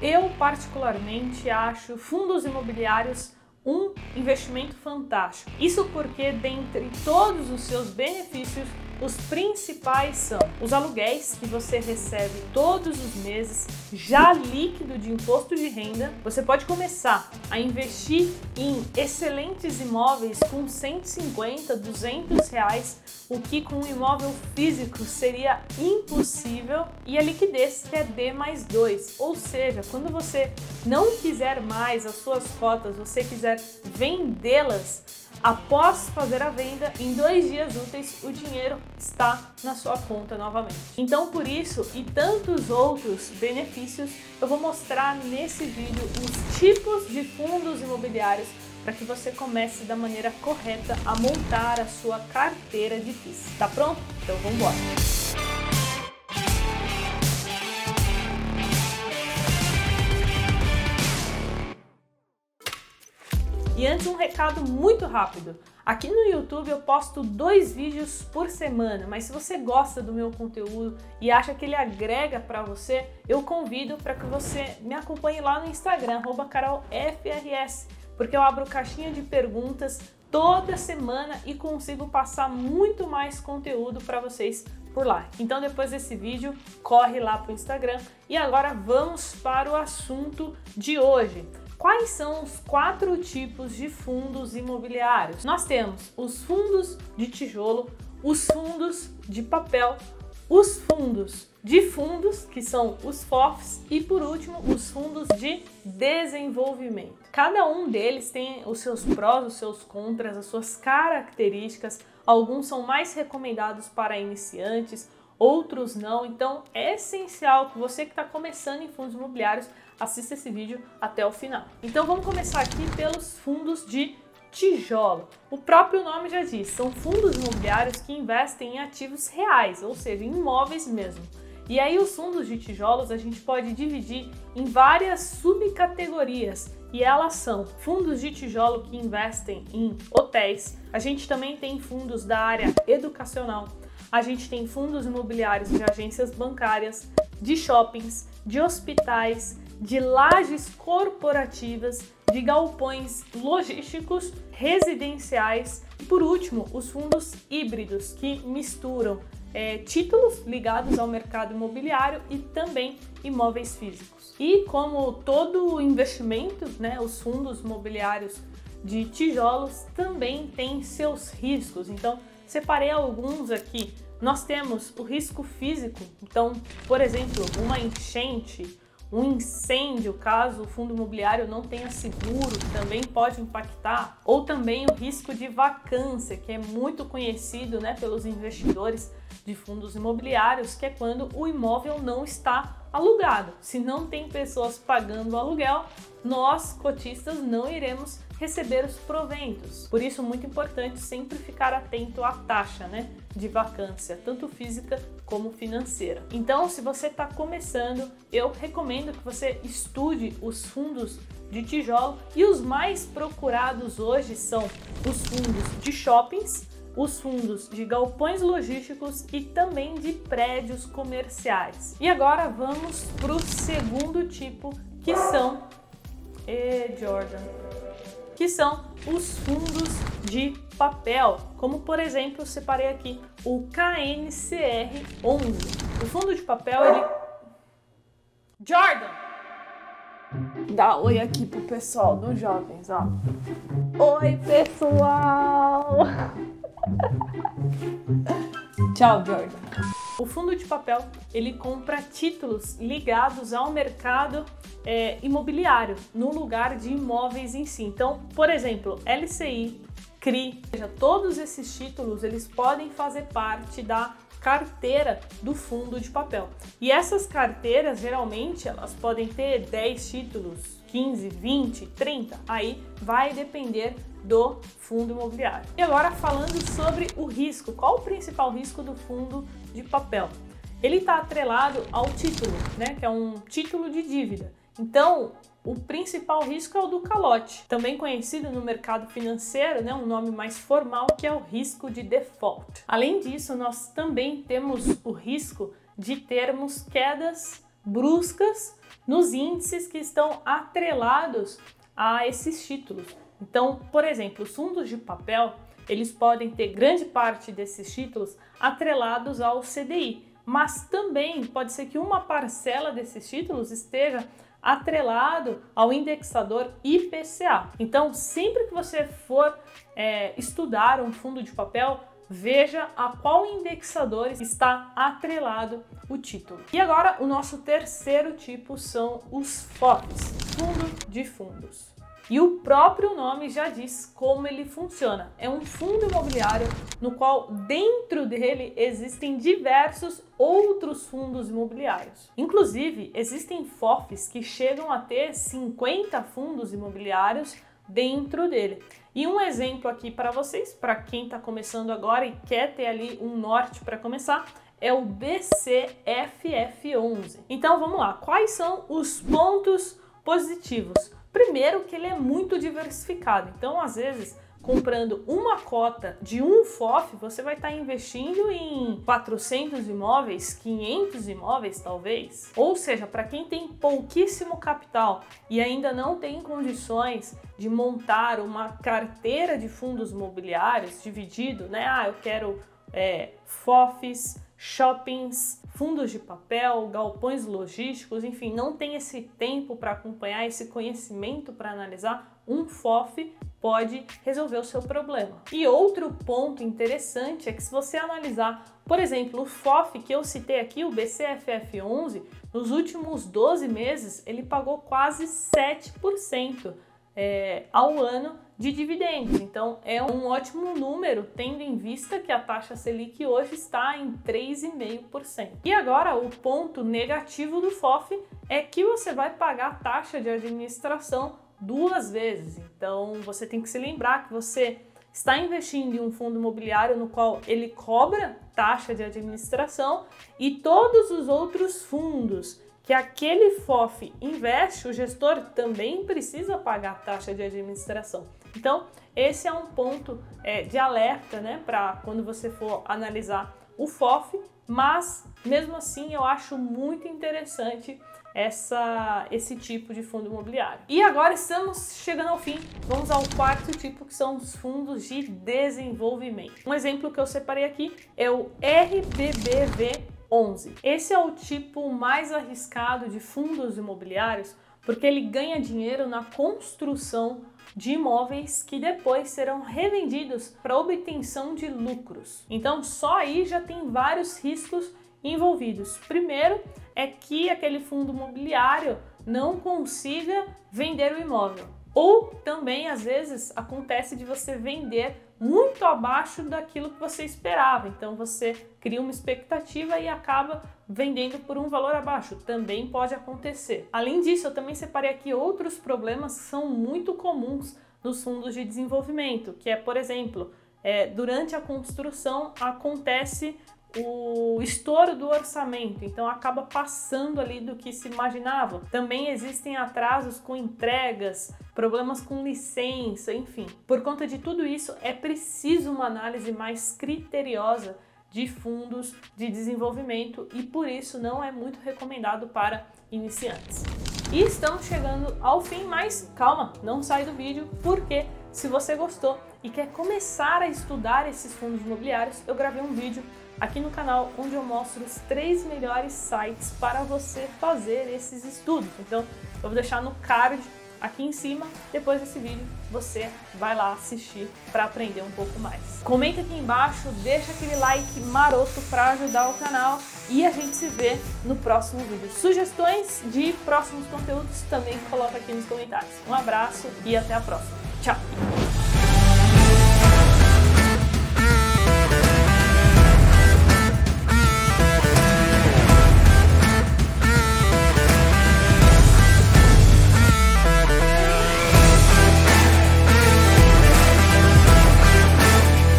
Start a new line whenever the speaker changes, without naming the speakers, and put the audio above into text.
Eu, particularmente, acho fundos imobiliários um investimento fantástico. Isso porque, dentre todos os seus benefícios, os principais são os aluguéis que você recebe todos os meses, já líquido de imposto de renda. Você pode começar a investir em excelentes imóveis com 150, 200 reais, o que com um imóvel físico seria impossível. E a liquidez que é D mais 2, ou seja, quando você não quiser mais as suas cotas, você quiser vendê-las, Após fazer a venda, em dois dias úteis, o dinheiro está na sua conta novamente. Então, por isso e tantos outros benefícios, eu vou mostrar nesse vídeo os tipos de fundos imobiliários para que você comece da maneira correta a montar a sua carteira de FIIs. Tá pronto? Então vamos embora! Antes um recado muito rápido. Aqui no YouTube eu posto dois vídeos por semana, mas se você gosta do meu conteúdo e acha que ele agrega para você, eu convido para que você me acompanhe lá no Instagram @carolfrs, porque eu abro caixinha de perguntas toda semana e consigo passar muito mais conteúdo para vocês por lá. Então depois desse vídeo, corre lá para o Instagram e agora vamos para o assunto de hoje. Quais são os quatro tipos de fundos imobiliários? Nós temos os fundos de tijolo, os fundos de papel, os fundos de fundos, que são os FOFs, e por último, os fundos de desenvolvimento. Cada um deles tem os seus prós, os seus contras, as suas características. Alguns são mais recomendados para iniciantes, outros não. Então é essencial que você que está começando em fundos imobiliários assista esse vídeo até o final. Então vamos começar aqui pelos fundos de tijolo. O próprio nome já diz, são fundos imobiliários que investem em ativos reais, ou seja, em imóveis mesmo. E aí os fundos de tijolos a gente pode dividir em várias subcategorias e elas são fundos de tijolo que investem em hotéis. A gente também tem fundos da área educacional. A gente tem fundos imobiliários de agências bancárias, de shoppings, de hospitais, de lajes corporativas, de galpões logísticos, residenciais e, por último, os fundos híbridos que misturam é, títulos ligados ao mercado imobiliário e também imóveis físicos. E como todo investimento, né, os fundos imobiliários de tijolos também têm seus riscos. Então, separei alguns aqui. Nós temos o risco físico, então, por exemplo, uma enchente, um incêndio, caso o fundo imobiliário não tenha seguro, também pode impactar, ou também o risco de vacância, que é muito conhecido né, pelos investidores de fundos imobiliários, que é quando o imóvel não está alugado. Se não tem pessoas pagando o aluguel, nós cotistas não iremos receber os proventos. Por isso, muito importante sempre ficar atento à taxa né, de vacância, tanto física como financeira. Então, se você está começando, eu recomendo que você estude os fundos de tijolo e os mais procurados hoje são os fundos de shoppings, os fundos de galpões logísticos e também de prédios comerciais. E agora vamos para o segundo tipo, que são e Jordan que são os fundos de papel, como por exemplo, separei aqui o KNCR11. O fundo de papel, ele Jordan Dá oi aqui pro pessoal dos jovens, ó. Oi, pessoal! Tchau, Jordan. O fundo de papel ele compra títulos ligados ao mercado é, imobiliário no lugar de imóveis em si. Então, por exemplo, LCI, CRI, seja, todos esses títulos eles podem fazer parte da carteira do fundo de papel. E essas carteiras geralmente elas podem ter 10 títulos, 15, 20, 30, aí vai depender do fundo imobiliário. E agora falando sobre o risco, qual o principal risco do fundo de papel? Ele está atrelado ao título, né, que é um título de dívida. Então, o principal risco é o do calote, também conhecido no mercado financeiro, né, um nome mais formal, que é o risco de default. Além disso, nós também temos o risco de termos quedas bruscas nos índices que estão atrelados a esses títulos. Então, por exemplo, os fundos de papel, eles podem ter grande parte desses títulos atrelados ao CDI, mas também pode ser que uma parcela desses títulos esteja atrelado ao indexador IPCA. Então, sempre que você for é, estudar um fundo de papel, veja a qual indexador está atrelado o título. E agora, o nosso terceiro tipo são os FOFs, fundo de fundos. E o próprio nome já diz como ele funciona. É um fundo imobiliário no qual dentro dele existem diversos outros fundos imobiliários. Inclusive, existem FOFs que chegam a ter 50 fundos imobiliários dentro dele. E um exemplo aqui para vocês, para quem está começando agora e quer ter ali um norte para começar, é o BCFF11. Então vamos lá, quais são os pontos positivos? Primeiro que ele é muito diversificado. Então, às vezes, comprando uma cota de um FOF, você vai estar investindo em 400 imóveis, 500 imóveis talvez. Ou seja, para quem tem pouquíssimo capital e ainda não tem condições de montar uma carteira de fundos imobiliários dividido, né? Ah, eu quero é, FOFs, shoppings, fundos de papel, galpões logísticos, enfim, não tem esse tempo para acompanhar, esse conhecimento para analisar, um FOF pode resolver o seu problema. E outro ponto interessante é que se você analisar, por exemplo, o FOF que eu citei aqui, o BCFF11, nos últimos 12 meses ele pagou quase 7% é, ao ano de dividendos. Então é um ótimo número, tendo em vista que a taxa Selic hoje está em 3,5%. E agora o ponto negativo do FOF é que você vai pagar a taxa de administração duas vezes. Então você tem que se lembrar que você está investindo em um fundo imobiliário no qual ele cobra taxa de administração e todos os outros fundos que aquele FOF investe, o gestor também precisa pagar taxa de administração. Então, esse é um ponto é, de alerta né, para quando você for analisar o FOF, mas mesmo assim eu acho muito interessante essa, esse tipo de fundo imobiliário. E agora estamos chegando ao fim, vamos ao quarto tipo que são os fundos de desenvolvimento. Um exemplo que eu separei aqui é o RBBV 11. Esse é o tipo mais arriscado de fundos imobiliários porque ele ganha dinheiro na construção de imóveis que depois serão revendidos para obtenção de lucros. Então, só aí já tem vários riscos envolvidos. Primeiro é que aquele fundo imobiliário não consiga vender o imóvel. Ou também, às vezes, acontece de você vender muito abaixo daquilo que você esperava. Então você cria uma expectativa e acaba vendendo por um valor abaixo. Também pode acontecer. Além disso, eu também separei aqui outros problemas que são muito comuns nos fundos de desenvolvimento, que é, por exemplo, é, durante a construção acontece o estouro do orçamento, então acaba passando ali do que se imaginava. Também existem atrasos com entregas, problemas com licença, enfim. Por conta de tudo isso, é preciso uma análise mais criteriosa de fundos de desenvolvimento e por isso não é muito recomendado para iniciantes. E estamos chegando ao fim, mas calma, não sai do vídeo, porque se você gostou e quer começar a estudar esses fundos imobiliários, eu gravei um vídeo aqui no canal onde eu mostro os três melhores sites para você fazer esses estudos. Então, eu vou deixar no card aqui em cima. Depois desse vídeo, você vai lá assistir para aprender um pouco mais. Comenta aqui embaixo, deixa aquele like maroto para ajudar o canal e a gente se vê no próximo vídeo. Sugestões de próximos conteúdos também coloca aqui nos comentários. Um abraço e até a próxima. Tchau!